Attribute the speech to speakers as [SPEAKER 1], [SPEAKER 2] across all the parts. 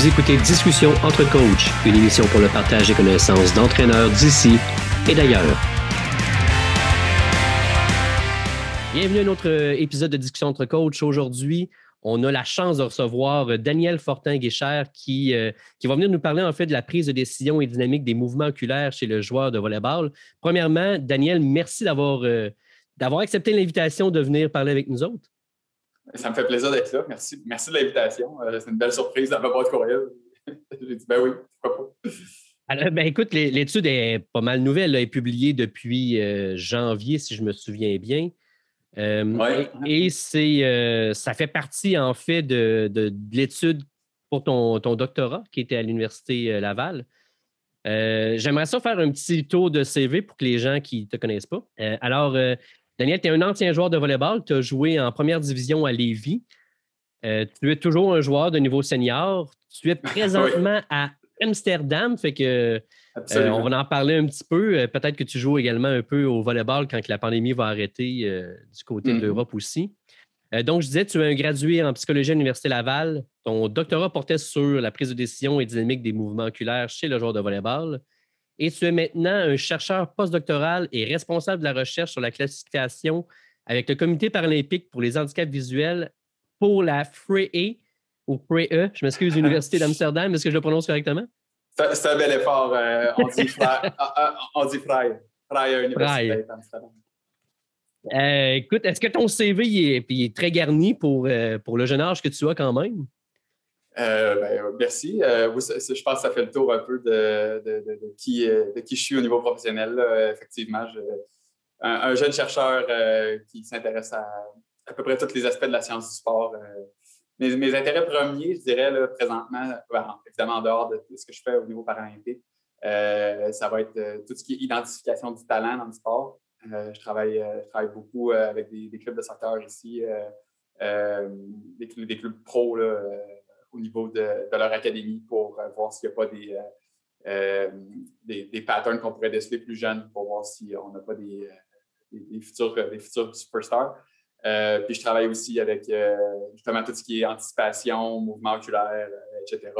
[SPEAKER 1] Vous écoutez Discussion entre coachs, une émission pour le partage des connaissances d'entraîneurs d'ici et d'ailleurs. Bienvenue à notre épisode de Discussion entre coachs. Aujourd'hui, on a la chance de recevoir Daniel Fortin-Guécher qui, euh, qui va venir nous parler en fait de la prise de décision et dynamique des mouvements oculaires chez le joueur de volleyball. Premièrement, Daniel, merci euh, d'avoir accepté l'invitation de venir parler avec nous autres.
[SPEAKER 2] Ça me fait plaisir d'être là. Merci, merci de l'invitation. Euh, c'est une belle surprise dans ma boîte courriel. J'ai dit, ben oui, pourquoi pas?
[SPEAKER 1] Alors, ben écoute, l'étude est pas mal nouvelle. Elle est publiée depuis euh, janvier, si je me souviens bien. Euh, et, c'est, ça fait partie, en fait, de, l'étude pour ton, ton, doctorat qui était à l'Université Laval. j'aimerais ça faire un petit tour de CV pour que les gens qui ne te connaissent pas. alors, Daniel, tu es un ancien joueur de volleyball. Tu as joué en première division à Lévis. Euh, tu es toujours un joueur de niveau senior. Tu es présentement à Amsterdam. Fait que euh, on va en parler un petit peu. Euh, peut-être que tu joues également un peu au volleyball quand la pandémie va arrêter du côté de mm-hmm. l'Europe aussi. donc, je disais, tu es un gradué en psychologie à l'Université Laval. Ton doctorat portait sur la prise de décision et dynamique des mouvements oculaires chez le joueur de volleyball et tu es maintenant un chercheur postdoctoral et responsable de la recherche sur la classification avec le Comité paralympique pour les handicaps visuels pour la FREE ou FREE, je m'excuse, Université d'Amsterdam. Est-ce que je le prononce correctement?
[SPEAKER 2] C'est un bel effort. Euh, on dit FREE. on dit FREE, Université d'Amsterdam.
[SPEAKER 1] Euh, écoute, est-ce que ton CV est, très garni pour, euh, pour le jeune âge que tu as quand même?
[SPEAKER 2] Euh, ben, merci. Euh, je pense que ça fait le tour un peu de, qui, euh, de qui je suis au niveau professionnel. Effectivement, un, jeune chercheur qui s'intéresse à à peu près tous les aspects de la science du sport. Mes, intérêts premiers, je dirais, présentement, ben, évidemment en dehors de ce que je fais au niveau paralympique, ça va être tout ce qui est identification du talent dans le sport. je, travaille, beaucoup avec des, clubs de soccer ici, des, clubs pro. Là, au niveau de, leur académie pour euh, voir s'il n'y a pas des, euh, euh, des, des, patterns qu'on pourrait déceler plus jeunes pour voir si on n'a pas des, des, futurs, des futurs superstars. puis je travaille aussi avec justement tout ce qui est anticipation, mouvement oculaire, etc.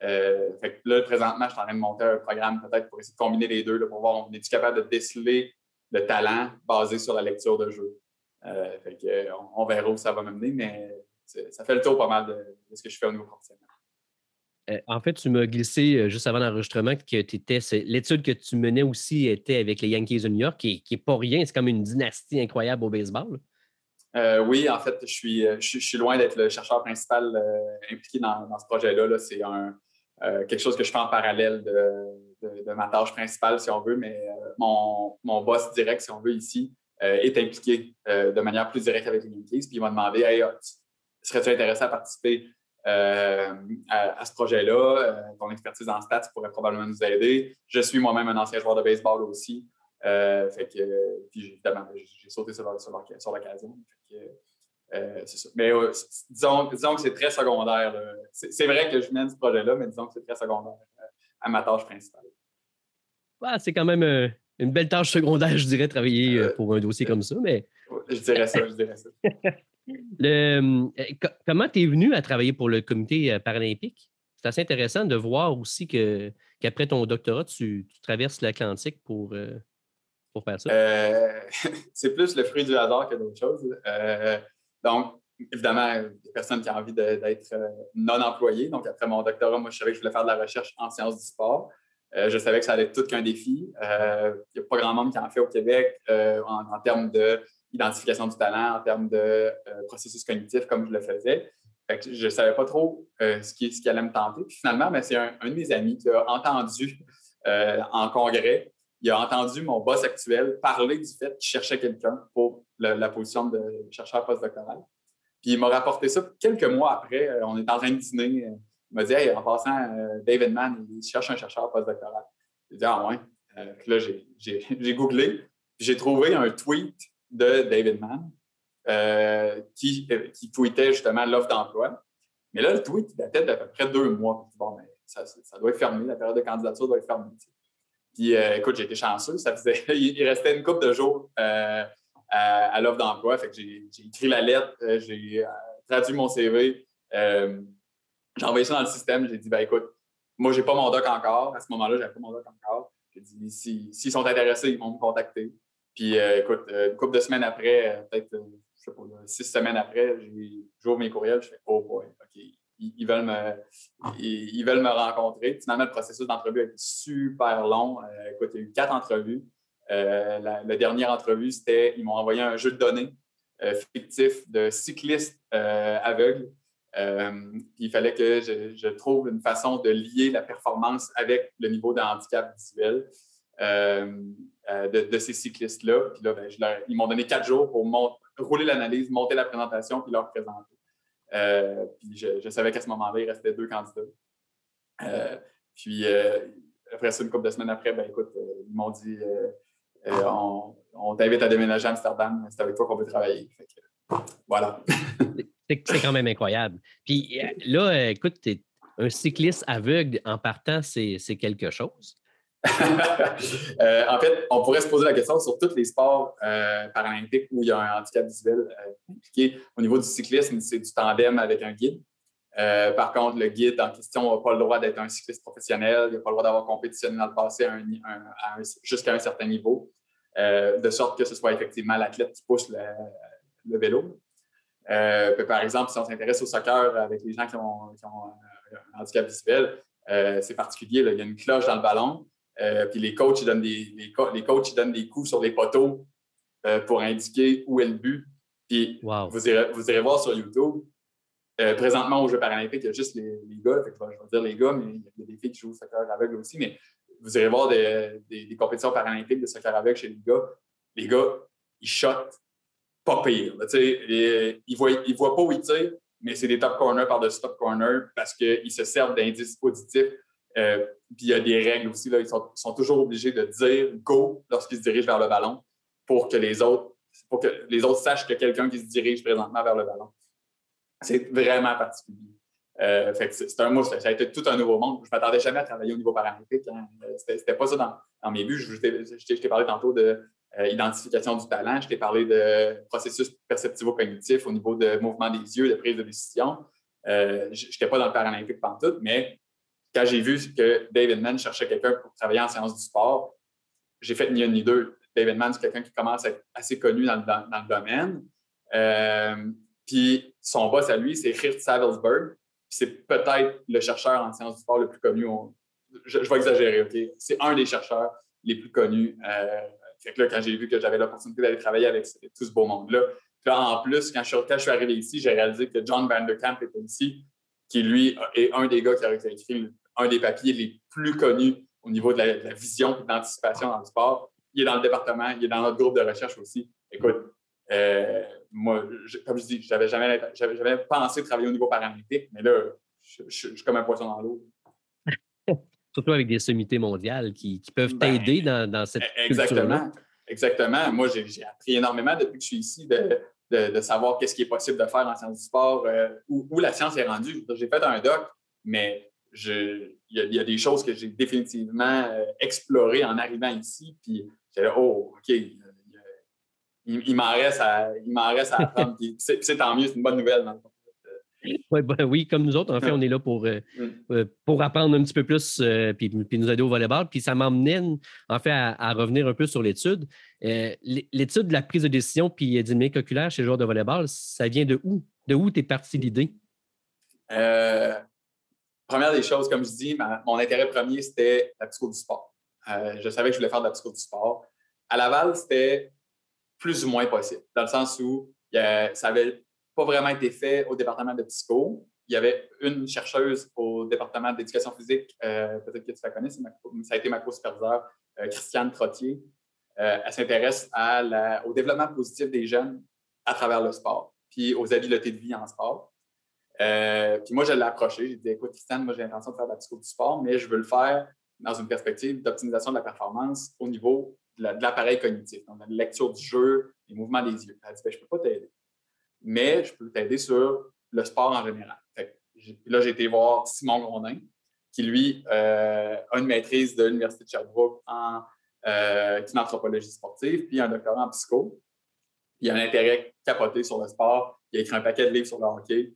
[SPEAKER 2] fait que là, présentement, je suis en train de monter un programme peut-être pour essayer de combiner les deux pour voir on est capable de déceler le talent basé sur la lecture de jeu? fait que, on, verra où ça va mener, mais ça fait le tour pas mal de, ce que je fais au niveau professionnel.
[SPEAKER 1] Euh, en fait, tu m'as glissé euh, juste avant l'enregistrement que l'étude que tu menais aussi était avec les Yankees de New York, qui n'est pas rien, c'est comme une dynastie incroyable au baseball.
[SPEAKER 2] Euh, oui, en fait, je suis, je, suis loin d'être le chercheur principal impliqué dans, ce projet-là. c'est quelque chose que je fais en parallèle de, ma tâche principale, si on veut, mais mon, mon, boss direct, si on veut, ici, est impliqué de manière plus directe avec les Yankees. Puis il m'a demandé Hey, serais-tu intéressé à participer euh, à, ce projet-là? Euh, ton expertise en stats pourrait probablement nous aider. Je suis moi-même un ancien joueur de baseball aussi. Euh, fait que, puis évidemment, j'ai sauté sur, l'occasion. Mais disons, disons, que c'est très secondaire. C'est vrai que je mène ce projet-là, mais disons que c'est très secondaire à ma tâche principale.
[SPEAKER 1] c'est quand même une belle tâche secondaire, je dirais, travailler pour un dossier comme ça. Mais...
[SPEAKER 2] Je dirais ça, je dirais ça.
[SPEAKER 1] Euh, comment tu es venu à travailler pour le comité euh, paralympique? C'est assez intéressant de voir aussi que, qu'après ton doctorat, tu, traverses l'Atlantique pour, euh, pour faire ça.
[SPEAKER 2] c'est plus le fruit du hasard que d'autres choses. donc, évidemment, des personnes qui ont envie d'être non employées. Donc, après mon doctorat, moi, je savais que je voulais faire de la recherche en sciences du sport. je savais que ça allait être tout qu'un défi. Il n'y a pas grand monde qui en fait au Québec en, termes de identification du talent, en termes de euh, processus cognitif, comme je le faisais. je ne savais pas trop euh, ce, qui, allait me tenter. Finalement, ben, c'est un, de mes amis qui a entendu euh, en congrès, il a entendu mon boss actuel parler du fait qu'il cherchait quelqu'un pour la position de chercheur postdoctoral. Puis il m'a rapporté ça quelques mois après. on est en train de dîner. Il m'a dit hey, en passant, David Mann, il cherche un chercheur postdoctoral. J'ai dit Ah ouais. là, j'ai googlé. J'ai trouvé un tweet de David Mann euh, qui, euh, qui tweetait justement l'offre d'emploi. Mais là, le tweet datait d'à peu près deux mois. Bon, mais ça, ça, doit être fermé, la période de candidature doit être fermée. Puis, euh, écoute, j'ai été chanceux. Ça faisait, il restait une couple de jours à, l'offre d'emploi. Fait que j'ai écrit la lettre, j'ai traduit mon CV. J'ai envoyé ça dans le système. J'ai dit, ben écoute, moi, j'ai pas mon doc encore. À ce moment-là, j'avais pas mon doc encore. J'ai dit, s'ils sont intéressés, ils vont me contacter. Puis, écoute, une couple de semaines après, peut-être, je sais pas, six semaines après, j'ouvre mes courriels, je fais, oh boy, OK, ils, veulent me, ils, veulent me rencontrer. Finalement, le processus d'entrevue a été super long. Euh, écoute, il y a eu quatre entrevues. Euh, la, dernière entrevue, c'était, ils m'ont envoyé un jeu de données euh, fictif de cyclistes aveugles. il fallait que je, trouve une façon de lier la performance avec le niveau de handicap visuel de, ces cyclistes-là. Puis là, ben, ils m'ont donné quatre jours pour rouler l'analyse, monter la présentation, puis leur présenter. Euh, puis je, savais qu'à ce moment-là, il restait deux candidats. Euh, puis euh, après ça, une couple de semaines après, ben écoute, ils m'ont dit on, t'invite à déménager à Amsterdam, c'est avec toi qu'on veut travailler. voilà.
[SPEAKER 1] c'est quand même incroyable. Puis là, écoute, un cycliste aveugle en partant, c'est quelque chose.
[SPEAKER 2] Euh, en fait, on pourrait se poser la question sur tous les sports euh, paralympiques où il y a un handicap visuel euh, impliqué. Au niveau du cyclisme, c'est du tandem avec un guide. par contre, le guide en question n'a pas le droit d'être un cycliste professionnel, il n'a pas le droit d'avoir compétitionné dans le passé jusqu'à un certain niveau, de sorte que ce soit effectivement l'athlète qui pousse le, vélo. par exemple, si on s'intéresse au soccer avec les gens qui ont, un handicap visuel, c'est particulier. Il y a une cloche dans le ballon. Euh, puis les coachs, ils donnent des, les, coachs, donnent des coups sur les poteaux euh, pour indiquer où est le but. Puis vous, irez, vous irez voir sur YouTube. Euh, présentement, aux Jeux paralympiques, il y a juste les, gars. je, vais, dire les gars, mais il y a des filles qui jouent au soccer aveugle aussi. Mais vous irez voir des, des, compétitions paralympiques de soccer aveugle chez les gars. Les gars, ils shotent pas pire. ils ne voient, ils voient pas où ils tirent, mais c'est des top corners par-dessus top corners parce qu'ils se servent d'indices auditifs euh, puis il y a des règles aussi. Là, ils, sont, toujours obligés de dire go lorsqu'ils se dirigent vers le ballon pour que les autres, pour que les autres sachent a quelqu'un qui se dirige présentement vers le ballon. C'est vraiment particulier. Euh, c'est un mousse. Ça a été tout un nouveau monde. Je ne m'attendais jamais à travailler au niveau paralympique. Hein. C'était pas ça dans, mes buts. Je, t'ai parlé tantôt de euh, identification du talent. Je t'ai parlé de processus perceptivo-cognitif au niveau de mouvement des yeux, de prise de décision. je n'étais pas dans le paralympique tout, mais quand j'ai vu que David Mann cherchait quelqu'un pour travailler en sciences du sport, j'ai fait ni un ni deux. David Mann, c'est quelqu'un qui commence à être assez connu dans le, domaine. Euh, puis son boss à lui, c'est Geert Savelsberg. C'est peut-être le chercheur en sciences du sport le plus connu. je, vais exagérer, OK? C'est un des chercheurs les plus connus. Euh, fait que là, quand j'ai vu que j'avais l'opportunité d'aller travailler avec tout ce beau monde-là, en plus, quand je, quand je suis arrivé ici, j'ai réalisé que John Vanderkamp était ici qui lui est un des gars qui a écrit un des papiers les plus connus au niveau de la, vision et de l'anticipation dans le sport. Il est dans le département, il est dans notre groupe de recherche aussi. Écoute, euh, moi, comme je dis, je n'avais jamais, jamais pensé travailler au niveau paralympique, mais là, je, suis comme un poisson dans l'eau.
[SPEAKER 1] Surtout avec des sommités mondiales qui, peuvent ben, t'aider dans, dans, cette
[SPEAKER 2] Exactement. Exactement. Moi, j'ai appris énormément depuis que je suis ici de, de, savoir qu'est-ce qui est possible de faire en sciences du sport, euh, où, la science est rendue. J'ai fait un doc, mais il y, a des choses que j'ai définitivement euh, explorées en arrivant ici. Puis j'ai oh, OK, il, m'en reste à, reste à apprendre. c'est tant mieux, c'est une bonne nouvelle dans le fond.
[SPEAKER 1] Ben oui, comme nous autres, en fait, on est là pour, euh, mm. pour apprendre un petit peu plus puis, puis, nous aider au volleyball. Puis ça m'emmenait, en fait, à, revenir un peu sur l'étude. Euh, l'étude de la prise de décision puis dynamique oculaire chez les joueurs de volleyball, ça vient de où? De où t'es parti l'idée?
[SPEAKER 2] Euh, première des choses, comme je dis, mon intérêt premier, c'était la psycho du sport. Euh, je savais que je voulais faire de la psycho du sport. À Laval, c'était plus ou moins possible, dans le sens où ça n'avait pas vraiment été fait au département de psycho. Il y avait une chercheuse au département d'éducation physique, peut-être que tu la connais, ça a été ma co-superviseure, Christiane Trottier, euh, elle s'intéresse au développement positif des jeunes à travers le sport, puis aux habiletés de vie en sport. Euh, puis moi, je l'ai approché. J'ai dit Écoute, Christiane, moi, j'ai l'intention de faire de la psycho du sport, mais je veux le faire dans une perspective d'optimisation de la performance au niveau de l'appareil cognitif, donc la lecture du jeu, les mouvements des yeux. Elle dit ben, Je ne peux pas t'aider, mais je peux t'aider sur le sport en général. là, j'ai été voir Simon Grondin, qui, lui, euh, a une maîtrise de l'Université de Sherbrooke en euh, anthropologie sportive, puis un doctorat en psycho. Il a un intérêt capoté sur le sport. Il a écrit un paquet de livres sur le hockey.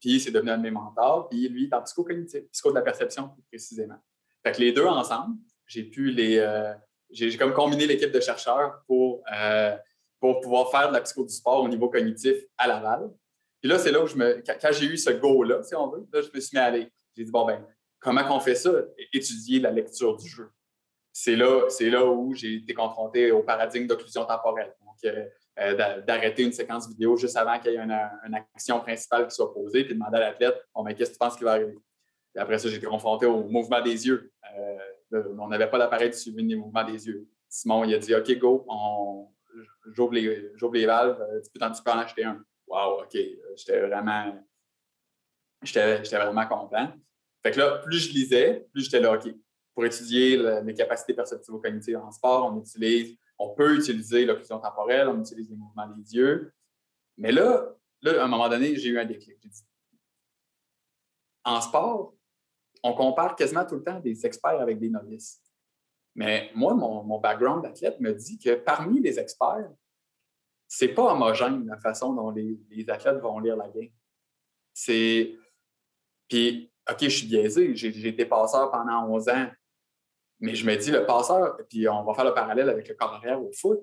[SPEAKER 2] puis c'est devenu un de mes mentors. Puis lui, il est en psychocognitif, psycho de la perception plus précisément. Fait que les deux ensemble, j'ai pu les. j'ai comme combiné l'équipe de chercheurs pour, pour pouvoir faire de la psycho du sport au niveau cognitif à Laval. Puis là, c'est là où je me. Quand, j'ai eu ce go-là, si on veut, là, je me suis mis à aller. J'ai dit, bon, ben, comment on fait ça? Étudier la lecture du jeu. C'est là, là où j'ai été confronté au paradigme d'occlusion temporelle. Donc, euh, euh, d'arrêter une séquence vidéo juste avant qu'il y ait une, action principale qui soit posée, puis demander à l'athlète, bon, ben, qu'est-ce que tu penses qui va arriver? Puis après ça, j'ai été confronté au mouvement des yeux. Euh, on n'avait pas d'appareil de suivi des mouvements des yeux. Simon, il a dit, OK, go, j'ouvre les, les, valves, tu peux, tu peux en acheter un wow, OK, j'étais vraiment, vraiment content. Fait que là, plus je lisais, plus j'étais là, OK, pour étudier les capacités perceptivo-cognitives en sport, on utilise, on peut utiliser l'occlusion temporelle, on utilise les mouvements des yeux. Mais là, là, à un moment donné, j'ai eu un déclic. J'ai dit, en sport, on compare quasiment tout le temps des experts avec des novices. Mais moi, mon, background d'athlète me dit que parmi les experts, c'est pas homogène la façon dont les, athlètes vont lire la game. C'est. Puis, OK, je suis biaisé, j'ai été passeur pendant 11 ans, mais je me dis, le passeur, puis on va faire le parallèle avec le corps au foot,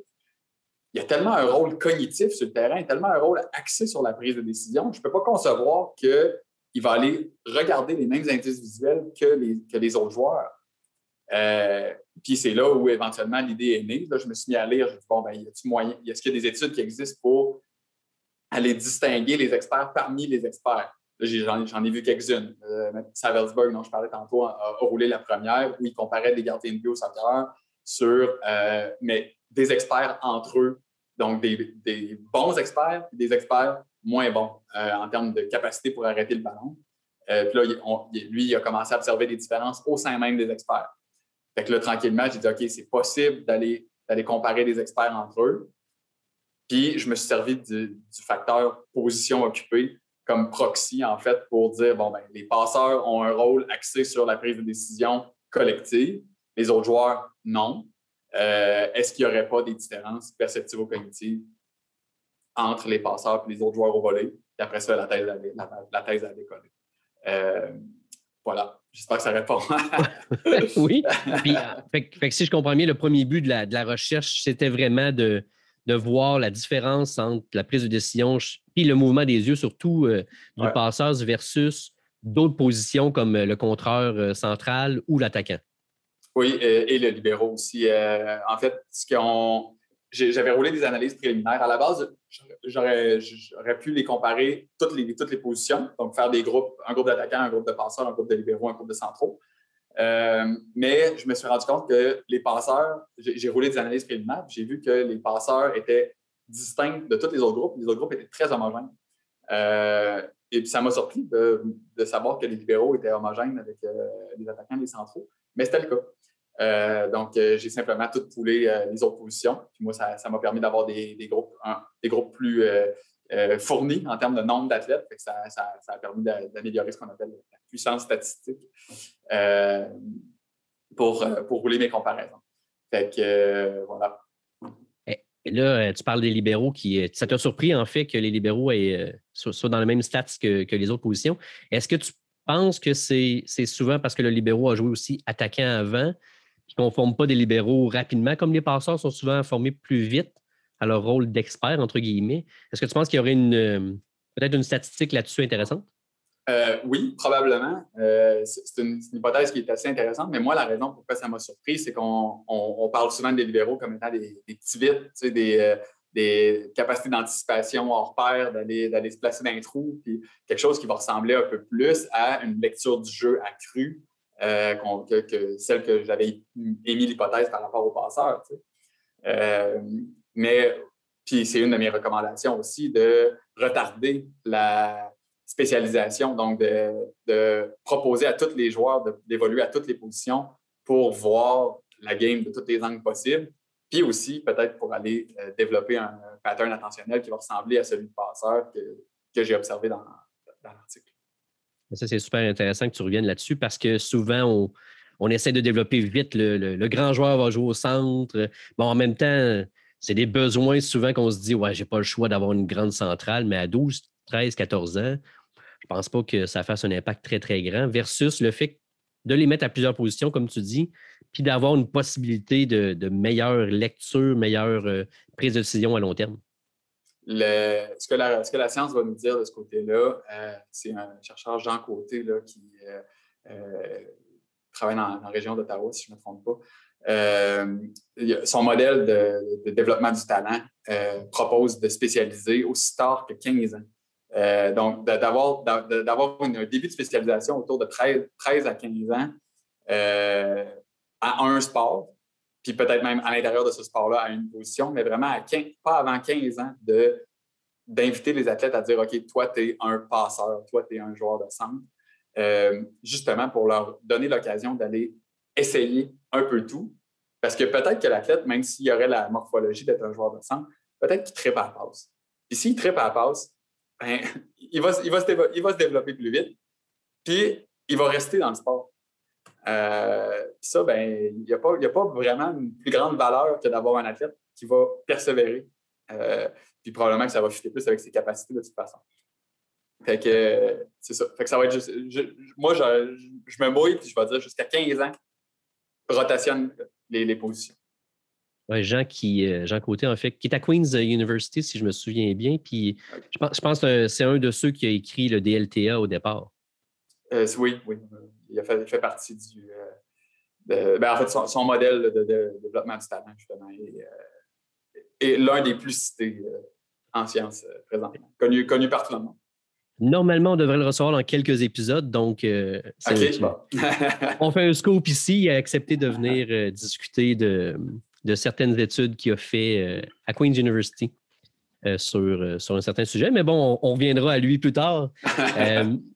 [SPEAKER 2] il y a tellement un rôle cognitif sur le terrain, tellement un rôle axé sur la prise de décision, je ne peux pas concevoir qu'il va aller regarder les mêmes indices visuels que les, que les autres joueurs. Euh, puis c'est là où éventuellement l'idée est née. Là, je me suis mis à lire, me dit, bon, ben, y a-t-il moyen, a-t-il qu'il y a des études qui existent pour aller distinguer les experts parmi les experts? J'en ai, vu quelques-unes. Euh, Savelsberg, dont je parlais tantôt, a, roulé la première où il comparait des gardiens de but sur, euh, mais des experts entre eux. Donc, des, bons experts et des experts moins bons euh, en termes de capacité pour arrêter le ballon. puis là, lui, il a commencé à observer des différences au sein même des experts. Fait que là, tranquillement, j'ai dit, OK, c'est possible d'aller, comparer des experts entre eux. Puis, je me suis servi du, facteur position occupée comme proxy, en fait, pour dire, bon, ben, les passeurs ont un rôle axé sur la prise de décision collective. Les autres joueurs, non. Euh, est-ce qu'il n'y aurait pas des différences perceptivo-cognitives entre les passeurs et les autres joueurs au volet? Et après ça, la thèse a, la. Euh, voilà. J'espère que ça répond.
[SPEAKER 1] oui. Puis, si je comprends bien, le premier but de la, recherche, c'était vraiment de, voir la différence entre la prise de décision et le mouvement des yeux, surtout euh, du passeur versus d'autres positions comme euh, le contreur euh, central ou l'attaquant.
[SPEAKER 2] Oui, et le libéraux aussi. en fait, ce qu'on j'avais roulé des analyses préliminaires. À la base, j'aurais, pu les comparer toutes les, positions, donc faire des groupes, un groupe d'attaquants, un groupe de passeurs, un groupe de libéraux, un groupe de centraux. Euh, mais je me suis rendu compte que les passeurs, j'ai, roulé des analyses préliminaires, j'ai vu que les passeurs étaient distincts de tous les autres groupes. Les autres groupes étaient très homogènes. Euh, et puis ça m'a surpris de, savoir que les libéraux étaient homogènes avec euh, les attaquants les centraux, mais c'était le cas. Euh, donc, euh, j'ai simplement tout poulé euh, les autres positions. Puis moi, ça m'a permis d'avoir des, groupes, des groupes plus fournis en termes de nombre d'athlètes. Ça, a permis d'améliorer ce qu'on appelle la puissance statistique pour, rouler mes comparaisons. Fait que voilà.
[SPEAKER 1] Et là, tu parles des libéraux qui. Ça t'a surpris, en fait, que les libéraux soient dans le même stats que, que les autres positions. Est-ce que tu penses que c'est souvent parce que le libéraux a joué aussi attaquant avant qui ne forme pas des libéraux rapidement, comme les passeurs sont souvent formés plus vite à leur rôle d'expert, entre guillemets. Est-ce que tu penses qu'il y aurait euh, peut-être une statistique là-dessus intéressante?
[SPEAKER 2] Euh, oui, probablement. Euh, c'est une, hypothèse qui est assez intéressante, mais moi, la raison pourquoi ça m'a surpris, c'est qu'on parle souvent des libéraux comme étant des, petits vites, des, des capacités d'anticipation hors pair, d'aller se placer dans un trou, puis quelque chose qui va ressembler un peu plus à une lecture du jeu accrue euh, que, celle que j'avais émis l'hypothèse par rapport au passeur. Euh, mais puis c'est une de mes recommandations aussi de retarder la spécialisation, donc de, proposer à tous les joueurs d'évoluer à toutes les positions pour voir la game de tous les angles possibles, puis aussi peut-être pour aller euh, développer un, pattern attentionnel qui va ressembler à celui du passeur que, j'ai observé dans l'article.
[SPEAKER 1] Ça, c'est super intéressant que tu reviennes là-dessus parce que souvent, on, essaie de développer vite. Le, grand joueur va jouer au centre. Bon, en même temps, c'est des besoins souvent qu'on se dit Ouais, j'ai pas le choix d'avoir une grande centrale, mais à 12, 13, 14 ans, je pense pas que ça fasse un impact très, très grand, versus le fait de les mettre à plusieurs positions, comme tu dis, puis d'avoir une possibilité de, meilleure lecture, meilleure euh, prise de décision à long terme.
[SPEAKER 2] Ce, que la, science va nous dire de ce côté-là, euh, c'est un chercheur Jean Côté qui euh, travaille dans, la région d'Ottawa, si je ne me trompe pas. son modèle de, développement du talent propose de spécialiser aussi tard que 15 ans. donc, d'avoir un début de spécialisation autour de 13, 13 à 15 ans à un sport, puis peut-être même à l'intérieur de ce sport-là à une position, mais vraiment pas avant 15 ans de, d'inviter les athlètes à dire OK, toi, tu es un passeur, toi, tu es un joueur de centre, euh, justement pour leur donner l'occasion d'aller essayer un peu tout. Parce que peut-être que l'athlète, même s'il aurait la morphologie d'être un joueur de centre, peut-être qu'il tripe à la passe. Puis s'il tripe à la passe, ben, il, va, il, va se il va se développer plus vite, puis il va rester dans le sport. Euh, ça, ben, il n'y a, a, pas vraiment une plus grande valeur que d'avoir un athlète qui va persévérer. Euh, puis probablement que ça va fitter plus avec ses capacités de toute façon. Fait que c'est ça. Fait que ça va être juste. moi, je, je, me mouille puis je vais dire jusqu'à 15 ans, rotationne les, les positions.
[SPEAKER 1] Oui, Jean, qui, euh, Jean Côté, en fait, qui est à Queen's University, si je me souviens bien. Puis je pense, je pense que c'est un de ceux qui a écrit le DLTA au départ.
[SPEAKER 2] oui, oui il, a fait, partie du. Euh, ben, en fait, son, modèle de, développement du talent, justement, est, euh, l'un des plus cités euh, en sciences présentement, connu, connu par tout le monde.
[SPEAKER 1] Normalement, on devrait le recevoir dans quelques épisodes, donc on fait un scope ici. Il a accepté de venir discuter de, de, certaines études qu'il a fait à Queen's University sur, sur un certain sujet. Mais bon, on, on reviendra à lui plus tard.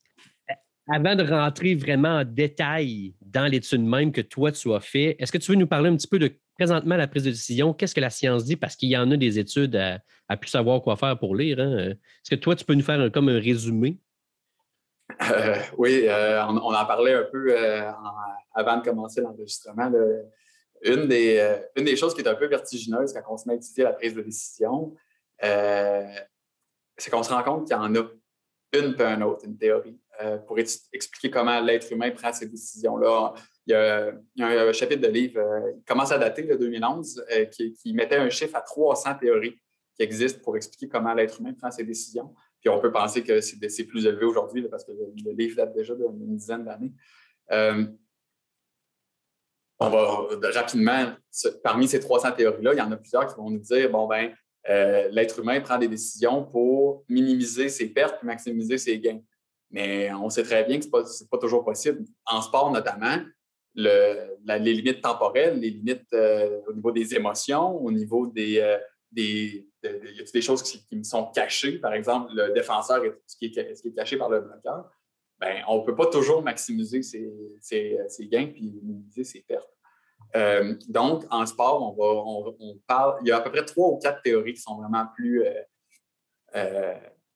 [SPEAKER 1] avant de rentrer vraiment en détail dans l'étude même que toi, tu as fait, est-ce que tu veux nous parler un petit peu de présentement la prise de décision? Qu'est-ce que la science dit? Parce qu'il y en a des études à, à plus savoir quoi faire pour lire. Hein. Est-ce que toi, tu peux nous faire comme un résumé?
[SPEAKER 2] Euh, oui, euh, on, en parlait un peu euh, avant de commencer l'enregistrement. Une, des, une des choses qui est un peu vertigineuse quand on se met à étudier la prise de décision, c'est qu'on se rend compte qu'il y en a une peu un autre, une théorie. Euh, pour expliquer comment l'être humain prend ces décisions-là. Il, y a, un chapitre de livre, euh, il commence à dater de 2011, euh, qui, mettait un chiffre à 300 théories qui existent pour expliquer comment l'être humain prend ses décisions. Puis on peut penser que c'est plus élevé aujourd'hui parce que le, livre date déjà d'une dizaine d'années. on va rapidement, parmi ces 300 théories-là, il y en a plusieurs qui vont nous dire, bon, ben, l'être humain prend des décisions pour minimiser ses pertes et maximiser ses gains. Mais on sait très bien que ce n'est pas, toujours possible. En sport, notamment, les limites temporelles, les limites euh, au niveau des émotions, au niveau des. Euh, des il y a des choses qui, me sont cachées? Par exemple, le défenseur, est, ce qui est caché par le bloqueur. Ben, on ne peut pas toujours maximiser ses, gains et minimiser ses pertes. Euh, donc, en sport, on, va, on, parle, il y a à peu près trois ou quatre théories qui sont vraiment plus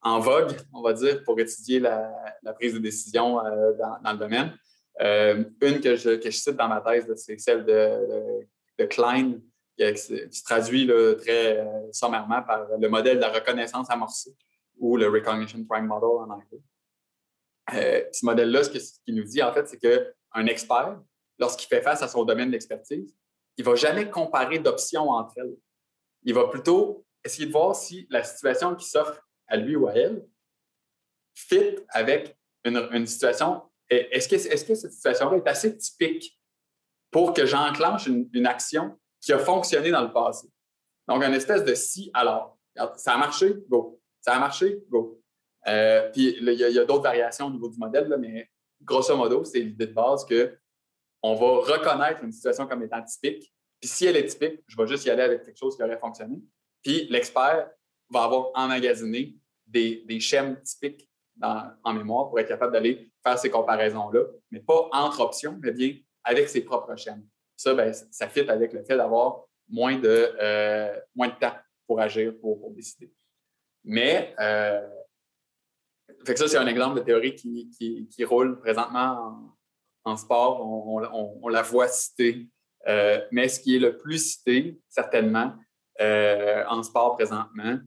[SPEAKER 2] en vogue, on va dire, pour étudier la, prise de décision euh, dans, le domaine. Euh, une que je, cite dans ma thèse, c'est celle de, Klein, qui, se traduit très euh, sommairement par le modèle de la reconnaissance amorcée ou le Recognition Prime Model en anglais. ce modèle-là, ce qu'il nous dit, en fait, c'est qu'un expert, lorsqu'il fait face à son domaine d'expertise, il ne va jamais comparer d'options entre elles. Il va plutôt essayer de voir si la situation qui s'offre à lui ou à elle fit avec une, situation. Est-ce que, cette situation-là est assez typique pour que j'enclenche une, action qui a fonctionné dans le passé? Donc, une espèce de si alors. Ça a marché, go. Ça a marché, go. Euh, puis il y a, d'autres variations au niveau du modèle, mais grosso modo, c'est l'idée de base que on va reconnaître une situation comme étant typique. Puis si elle est typique, je vais juste y aller avec quelque chose qui aurait fonctionné. Puis l'expert va avoir emmagasiné des, des schèmes typiques en mémoire pour être capable d'aller faire ces comparaisons-là, mais pas entre options, mais bien avec ses propres schèmes. Ça, ben, ça fit avec le fait d'avoir moins de, euh, moins de temps pour agir, pour, décider. Mais, euh, fait que ça, c'est un exemple de théorie qui, qui, roule présentement en, sport. On, la voit citée. Euh, mais ce qui est le plus cité, certainement, en sport présentement,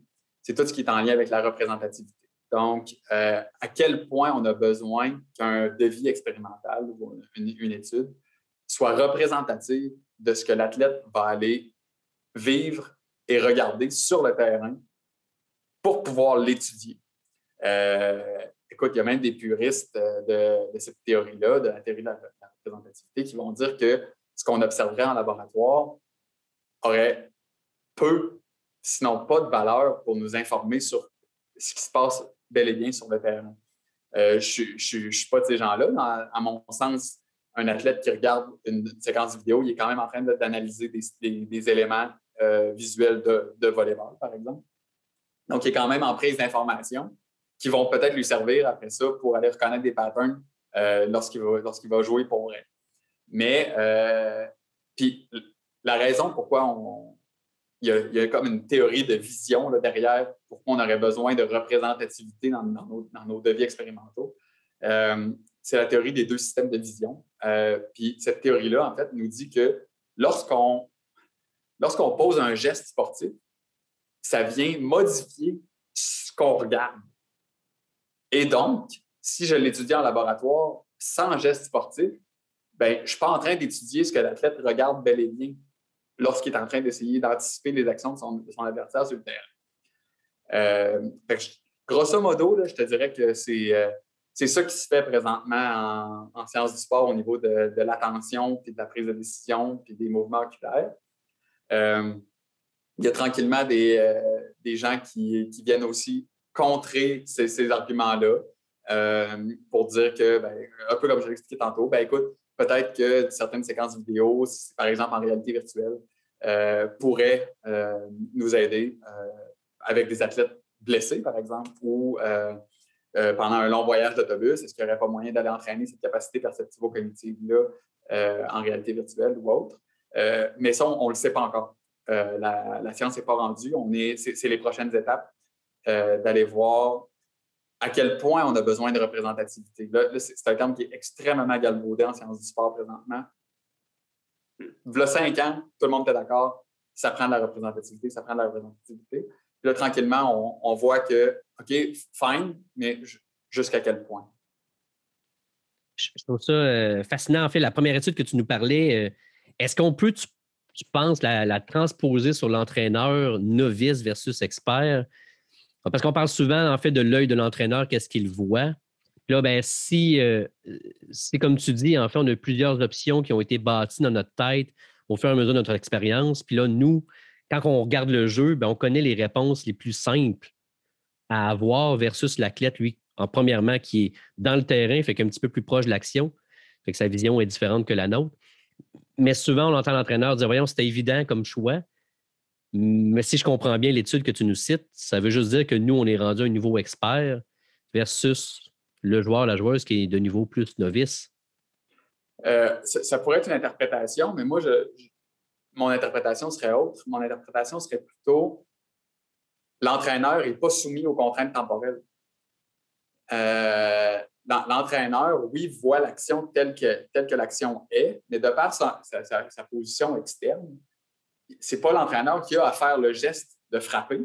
[SPEAKER 2] c'est tout ce qui est en lien avec la représentativité. Donc, euh, à quel point on a besoin qu'un devis expérimental ou une, étude soit représentative de ce que l'athlète va aller vivre et regarder sur le terrain pour pouvoir l'étudier. Euh, écoute, il y a même des puristes de, cette théorie-là, de la théorie de la, représentativité, qui vont dire que ce qu'on observerait en laboratoire aurait peu, sinon pas de valeur pour nous informer sur ce qui se passe bel et bien sur le terrain. Euh, je ne suis pas de ces gens-là. À mon sens, un athlète qui regarde une séquence vidéo, il est quand même en train d'analyser des, éléments euh, visuels de, de volleyball, par exemple. Donc, il est quand même en prise d'informations qui vont peut-être lui servir après ça pour aller reconnaître des patterns euh, lorsqu'il va, va, jouer pour vrai. Mais, puis, la raison pourquoi on, il y, a, comme une théorie de vision là, derrière pourquoi on aurait besoin de représentativité dans, nos, devis expérimentaux. Euh, c'est la théorie des deux systèmes de vision. Euh, puis cette théorie-là, en fait, nous dit que lorsqu'on pose un geste sportif, ça vient modifier ce qu'on regarde. Et donc, si je l'étudie en laboratoire sans geste sportif, ben, je ne suis pas en train d'étudier ce que l'athlète regarde bel et bien lorsqu'il est en train d'essayer d'anticiper les actions de son, adversaire sur le terrain. Euh, grosso modo, je te dirais que euh, c'est ça qui se fait présentement en, sciences du sport au niveau de, l'attention, puis de la prise de décision, puis des mouvements oculaires. Euh, il y a tranquillement des, gens qui, viennent aussi contrer ces, arguments-là pour dire que, ben, un peu comme je l'ai expliqué tantôt, ben, écoute, peut-être que certaines séquences vidéo, par exemple en réalité virtuelle, euh, pourraient euh, nous aider euh, avec des athlètes blessés, par exemple, ou pendant un long voyage d'autobus, est-ce qu'il n'y aurait pas moyen d'aller entraîner cette capacité perceptivo-cognitive-là en réalité virtuelle ou autre? mais ça, on ne le sait pas encore. la, science n'est pas rendue. c'est, les prochaines étapes d'aller voir à quel point on a besoin de représentativité. Là, c'est un terme qui est extrêmement galvaudé en sciences du sport présentement. V'là cinq ans, tout le monde était d'accord, ça prend de la représentativité, ça prend de la représentativité. Puis là, tranquillement, on, voit que, OK, fine, mais jusqu'à quel point?
[SPEAKER 1] Je trouve ça euh, fascinant. En fait, la première étude que tu nous parlais, euh, est-ce qu'on peut, tu, penses, la transposer sur l'entraîneur novice versus expert? Parce qu'on parle souvent, en fait, de l'œil de l'entraîneur, qu'est-ce qu'il voit. là, ben, si euh, c'est comme tu dis, en fait, on a plusieurs options qui ont été bâties dans notre tête au fur et à mesure de notre expérience. Puis là, nous, quand on regarde le jeu, ben, on connaît les réponses les plus simples à avoir versus l'athlète, lui, en premièrement, qui est dans le terrain, fait qu'un petit peu plus proche de l'action, fait que sa vision est différente que la nôtre. Mais souvent, on entend l'entraîneur dire Voyons, c'était évident comme choix. Mais si je comprends bien l'étude que tu nous cites, ça veut juste dire que nous, on est rendu à un niveau expert versus le joueur, la joueuse qui est de niveau plus novice.
[SPEAKER 2] Euh, ça, pourrait être une interprétation, mais moi, je, mon interprétation serait autre. Mon interprétation serait plutôt l'entraîneur n'est pas soumis aux contraintes temporelles. Euh, l'entraîneur, oui, voit l'action telle que, telle que l'action est, mais de par sa position externe, c'est pas l'entraîneur qui a à faire le geste de frapper.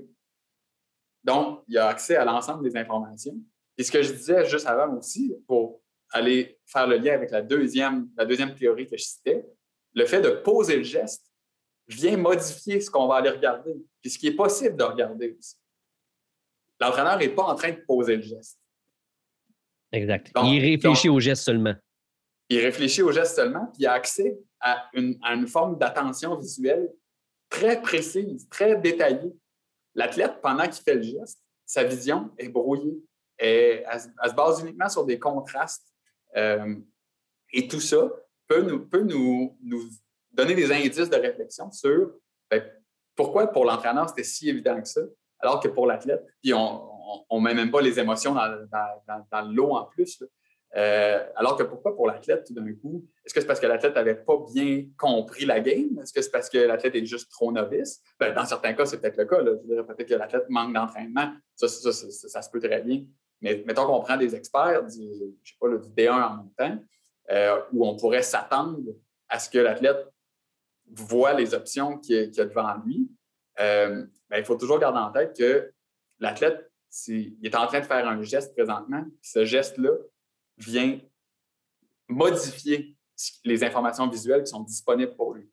[SPEAKER 2] Donc, il a accès à l'ensemble des informations. Et ce que je disais juste avant aussi, pour aller faire le lien avec la deuxième, la deuxième théorie que je citais, le fait de poser le geste vient modifier ce qu'on va aller regarder, puis ce qui est possible de regarder aussi. L'entraîneur n'est pas en train de poser le geste.
[SPEAKER 1] Exact. il réfléchit au geste seulement.
[SPEAKER 2] Il réfléchit au geste seulement, puis il a accès à une forme d'attention visuelle très précise, très détaillée. L'athlète, pendant qu'il fait le geste, sa vision est brouillée. Elle, se base uniquement sur des contrastes. Euh, et tout ça peut, nous, peut nous, nous, donner des indices de réflexion sur ben, pourquoi pour l'entraîneur c'était si évident que ça, alors que pour l'athlète, puis on ne met même pas les émotions dans, dans, dans, l'eau en plus. Euh, alors que pourquoi pour l'athlète tout d'un coup? Est-ce que c'est parce que l'athlète n'avait pas bien compris la game? Est-ce que c'est parce que l'athlète est juste trop novice? Ben, dans certains cas, c'est peut-être le cas. Je dirais peut-être que l'athlète manque d'entraînement. Ça, ça, se peut très bien. Mais mettons qu'on prend des experts du, je sais pas, du D1 en même temps, euh, où on pourrait s'attendre à ce que l'athlète voit les options qu'il y, a devant lui. Euh, ben, il faut toujours garder en tête que l'athlète il est en train de faire un geste présentement, ce geste-là vient modifier les informations visuelles qui sont disponibles pour lui.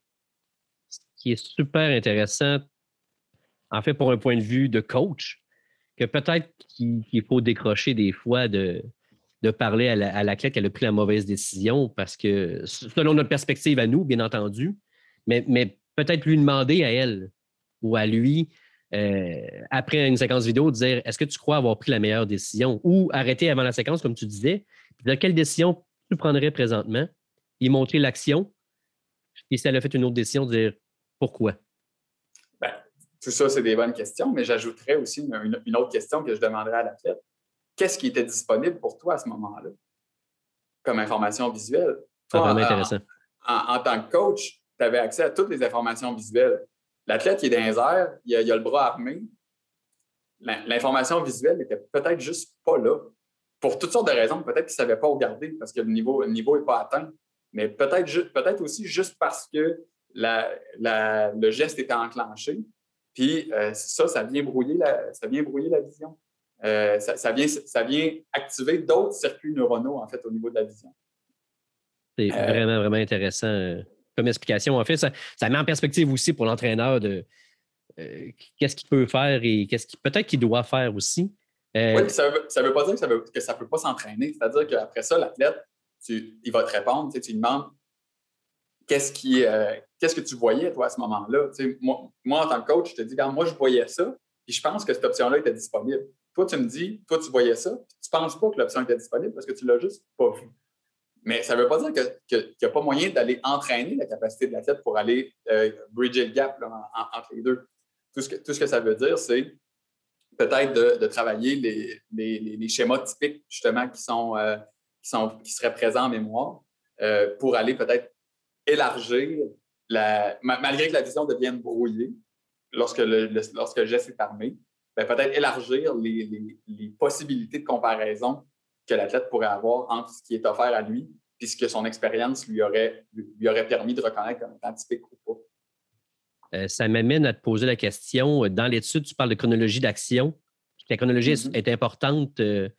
[SPEAKER 1] Ce qui est super intéressant, en fait, pour un point de vue de coach, que peut-être qu'il faut décrocher des fois de, parler à la, à qu'elle a pris la mauvaise décision parce que, selon notre perspective à nous, bien entendu, mais peut-être lui demander à elle ou à lui, euh, après une séquence vidéo, dire est-ce que tu crois avoir pris la meilleure décision ou arrêter avant la séquence, comme tu disais, de quelle décision tu prendrais présentement, y montrer l'action, et si elle a fait une autre décision, dire pourquoi?
[SPEAKER 2] Ben, tout ça, c'est des bonnes questions, mais j'ajouterais aussi une, autre question que je demanderais à l'athlète. Qu'est-ce qui était disponible pour toi à ce moment-là? Comme information visuelle?
[SPEAKER 1] C'est vraiment intéressant.
[SPEAKER 2] En, tant que coach, tu avais accès à toutes les informations visuelles. L'athlète est dans les airs, il a, le bras armé. L'information visuelle n'était peut-être juste pas là. Pour toutes sortes de raisons, peut-être qu'il ne savait pas regarder parce que le niveau n'est niveau pas atteint. Mais peut-être peut aussi juste parce que le geste était enclenché. Puis euh, ça, ça vient brouiller la, ça vient brouiller la vision. Euh, ça, vient, ça vient activer d'autres circuits neuronaux, en fait, au niveau de la vision.
[SPEAKER 1] C'est euh, vraiment, vraiment intéressant comme explication. En fait, ça, met en perspective aussi pour l'entraîneur de qu'est-ce qu'il peut faire et qu'est-ce qu'il peut-être qu'il doit faire aussi.
[SPEAKER 2] oui, ça ne veut, pas dire que ça ne peut pas s'entraîner. C'est-à-dire qu'après ça, l'athlète, il va te répondre, tu, lui demandes qu'est-ce, qui, qu'est-ce que tu voyais, toi, à ce moment-là? Moi, moi, en tant que coach, je te dis, moi, je voyais ça, et je pense que cette option-là était disponible. Toi, tu me dis, toi, tu voyais ça, tu ne penses pas que l'option était disponible parce que tu l'as juste pas vu. Mais ça ne veut pas dire qu'il n'y a pas moyen d'aller entraîner la capacité de l'athlète pour aller euh, bridger le gap entre les deux. Tout ce, que, ça veut dire, c'est peut-être de, travailler les, schémas typiques, justement, euh, qui, sont, qui seraient présents en mémoire euh, pour aller peut-être élargir, la, malgré que la vision devienne brouillée lorsque le, lorsque geste est armé, ben, peut-être élargir les, possibilités de comparaison que l'athlète pourrait avoir entre ce qui est offert à lui et ce que son expérience lui aurait, lui aurait permis de reconnaître comme étant typique ou
[SPEAKER 1] pas. Euh, ça m'amène à te poser la question. Dans l'étude, tu parles de chronologie d'action. La chronologie est, mm-hmm. importante. Euh,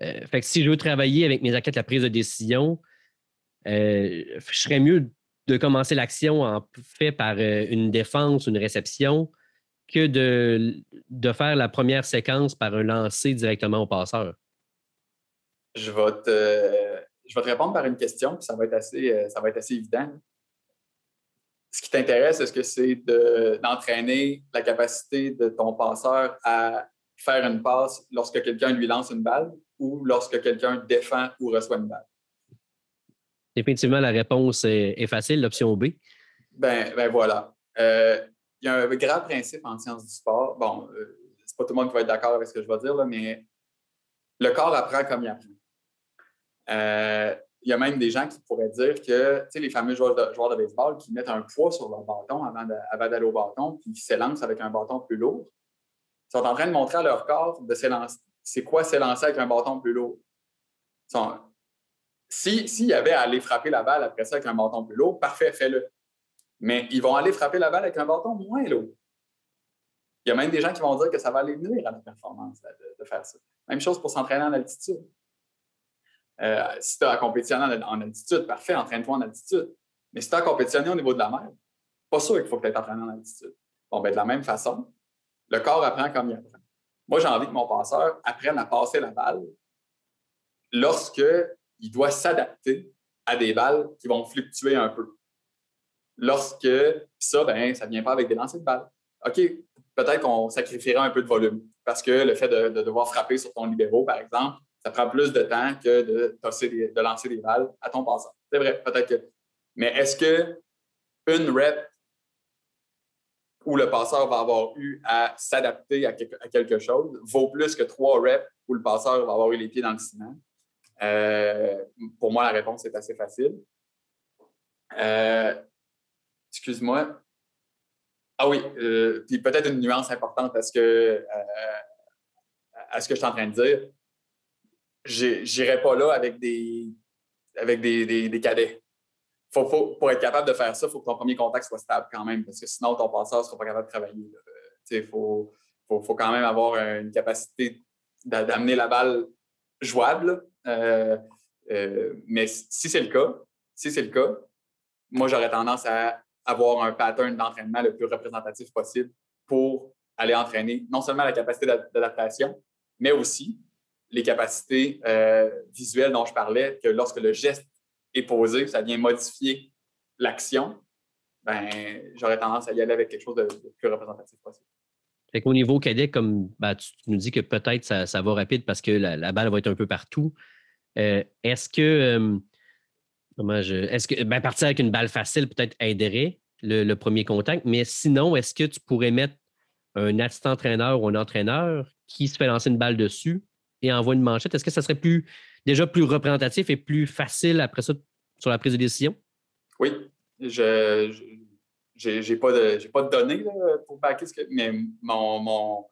[SPEAKER 1] euh, fait que si je veux travailler avec mes athlètes la prise de décision, je serais mieux de commencer l'action en fait par une défense, une réception, que de, de faire la première séquence par un lancer directement au passeur?
[SPEAKER 2] Je vais te, je vais te répondre par une question, puis ça va être assez, euh, ça va être assez évident. Ce qui t'intéresse, est-ce que c'est d'entraîner la capacité de ton passeur à faire une passe lorsque quelqu'un lui lance une balle ou lorsque quelqu'un défend ou reçoit une balle?
[SPEAKER 1] Définitivement, la réponse est, facile, l'option B.
[SPEAKER 2] Ben, ben voilà. Euh, il y a un grand principe en sciences du sport. Bon, euh, c'est pas tout le monde qui va être d'accord avec ce que je vais dire, là, mais le corps apprend comme il apprend. Euh, il y a même des gens qui pourraient dire que, les fameux joueurs de, baseball qui mettent un poids sur leur bâton avant d'aller au bâton, puis qui s'élancent avec un bâton plus lourd, ils sont en train de montrer à leur corps de s'élancer. C'est quoi s'élancer avec un bâton plus lourd? S'il si, y avait à aller frapper la balle après ça avec un bâton plus lourd, parfait, fais-le mais ils vont aller frapper la balle avec un bâton moins lourd. Il y a même des gens qui vont dire que ça va aller nuire à la performance de, faire ça. Même chose pour s'entraîner en altitude. Euh, si tu as à compétitionner en, altitude, parfait, entraîne-toi en altitude. Mais si tu as à compétitionner au niveau de la mer, pas sûr qu'il faut que tu aies entraîné en altitude. Bon, ben, de la même façon, le corps apprend comme il apprend. Moi, j'ai envie que mon passeur apprenne à passer la balle lorsqu'il doit s'adapter à des balles qui vont fluctuer un peu lorsque ça, ben, ça ne vient pas avec des lancers de balles. OK, peut-être qu'on sacrifierait un peu de volume parce que le fait de, devoir frapper sur ton libéraux, par exemple, ça prend plus de temps que de, lancer des balles à ton passeur. C'est vrai, peut-être que. Mais est-ce que une rep où le passeur va avoir eu à s'adapter à, quelque chose vaut plus que trois reps où le passeur va avoir eu les pieds dans le ciment? Euh, pour moi, la réponse est assez facile. Euh, excuse-moi. Ah oui, euh, puis peut-être une nuance importante que, à ce que je suis en train de dire. J'irai pas là avec des, avec des, des, cadets. Faut, pour être capable de faire ça, il faut que ton premier contact soit stable quand même, parce que sinon, ton passeur ne sera pas capable de travailler. Il faut, faut, faut, quand même avoir une capacité d'amener la balle jouable. mais si c'est le cas, si c'est le cas, moi, j'aurais tendance à avoir un pattern d'entraînement le plus représentatif possible pour aller entraîner non seulement la capacité d'adaptation, mais aussi les capacités euh, visuelles dont je parlais, que lorsque le geste est posé, ça vient modifier l'action, ben, j'aurais tendance à y aller avec quelque chose de, plus représentatif possible.
[SPEAKER 1] Fait Au niveau cadet, comme ben, tu, nous dis que peut-être ça, va rapide parce que la, balle va être un peu partout, euh, est-ce que, euh, comment est-ce que ben, partir avec une balle facile peut-être aiderait le, premier contact, mais sinon, est-ce que tu pourrais mettre un assistant entraîneur ou un entraîneur qui se fait lancer une balle dessus et envoie une manchette? Est-ce que ça serait plus déjà plus représentatif et plus facile après ça sur la prise de décision?
[SPEAKER 2] Oui. Je n'ai pas, de, données pour backer ce que, mais mon,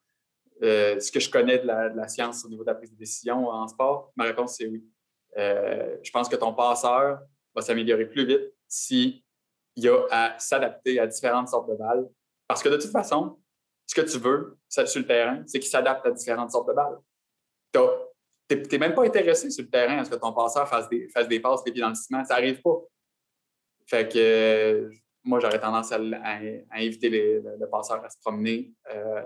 [SPEAKER 2] euh, ce que je connais de la, science au niveau de la prise de décision en sport, ma réponse c'est oui. Euh, je pense que ton passeur va s'améliorer plus vite si il y a à s'adapter à différentes sortes de balles. Parce que de toute façon, ce que tu veux sur le terrain, c'est qu'il s'adapte à différentes sortes de balles. Tu n'es même pas intéressé sur le terrain à ce que ton passeur fasse des, fasse des passes des pieds dans le ciment. Ça n'arrive pas. Fait que moi, j'aurais tendance à, inviter le, passeur à se promener euh,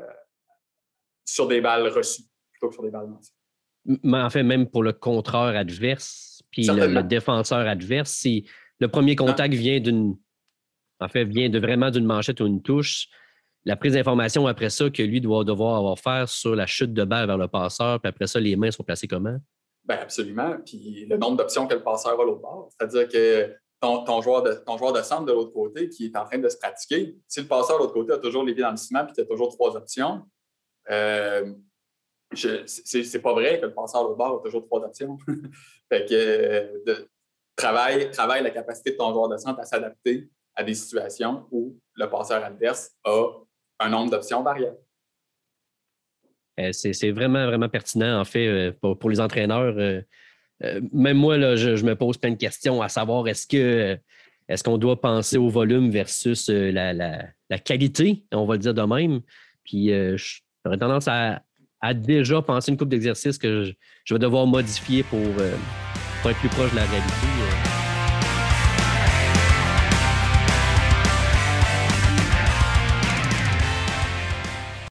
[SPEAKER 2] sur des balles reçues plutôt que sur des balles lancées.
[SPEAKER 1] Mais en fait, même pour le contreur adverse, puis le, défenseur adverse, si le premier contact vient d'une. En fait, vient de vraiment d'une manchette ou une touche, la prise d'information après ça que lui doit devoir avoir faire sur la chute de balle vers le passeur, puis après ça, les mains sont placées comment?
[SPEAKER 2] Bien, absolument. Puis le nombre d'options que le passeur a l'autre bord. C'est-à-dire que ton, joueur de, ton joueur de centre de l'autre côté qui est en train de se pratiquer, si le passeur de l'autre côté a toujours les pieds dans le ciment puis tu as toujours trois options, euh, c'est pas vrai que le passeur de l'autre bord a toujours trois options. fait que travaille, travaille la capacité de ton joueur de centre à s'adapter à des situations où le passeur adverse a un nombre d'options variables.
[SPEAKER 1] Euh, c'est vraiment, vraiment pertinent, en fait, euh, pour, les entraîneurs. Euh, même moi, là, je, me pose plein de questions à savoir est-ce est-ce qu'on doit penser au volume versus la, qualité, on va le dire de même. Puis j'aurais tendance à, déjà penser une coupe d'exercices que je, vais devoir modifier pour, pour, être plus proche de la réalité.